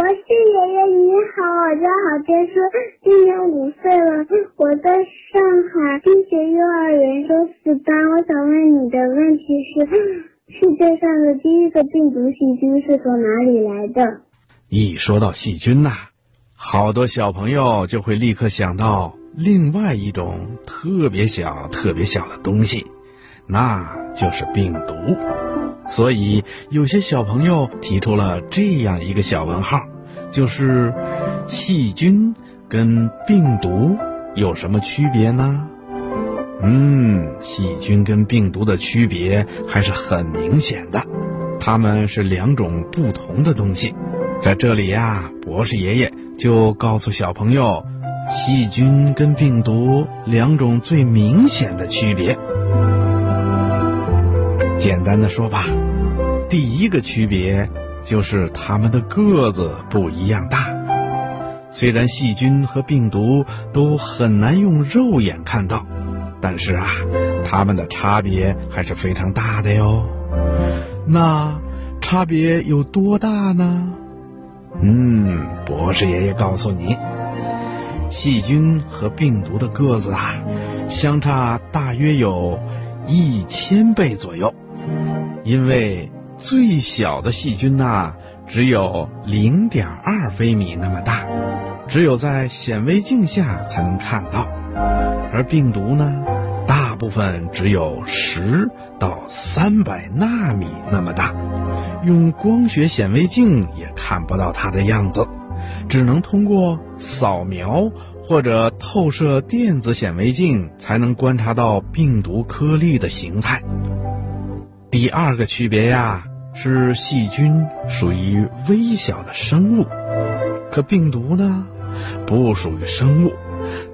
博士爷爷你好，我叫郝天舒，今年五岁了，我在上海冰雪幼儿园中四班。我想问你的问题是：世界上的第一个病毒细菌是从哪里来的？一说到细菌呐、好多小朋友就会立刻想到另外一种特别小、特别小的东西，那就是病毒。所以有些小朋友提出了这样一个小问号，就是细菌跟病毒有什么区别呢？嗯，细菌跟病毒的区别还是很明显的，它们是两种不同的东西。在这里呀，博士爷爷就告诉小朋友，细菌跟病毒两种最明显的区别。简单的说吧，第一个区别就是它们的个子不一样大。虽然细菌和病毒都很难用肉眼看到，但是啊，它们的差别还是非常大的哟。那差别有多大呢？嗯，博士爷爷告诉你，细菌和病毒的个子啊，相差大约有一千倍左右。因为最小的细菌呐、只有零点二微米那么大，只有在显微镜下才能看到；而病毒呢，大部分只有十到三百纳米那么大，用光学显微镜也看不到它的样子，只能通过扫描或者透射电子显微镜才能观察到病毒颗粒的形态。第二个区别呀，是细菌属于微小的生物，可病毒呢，不属于生物，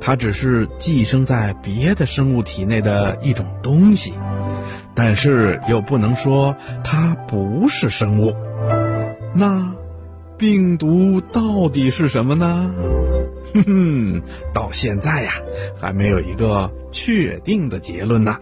它只是寄生在别的生物体内的一种东西，但是又不能说它不是生物。那病毒到底是什么呢？哼 哼，到现在呀，还没有一个确定的结论呢。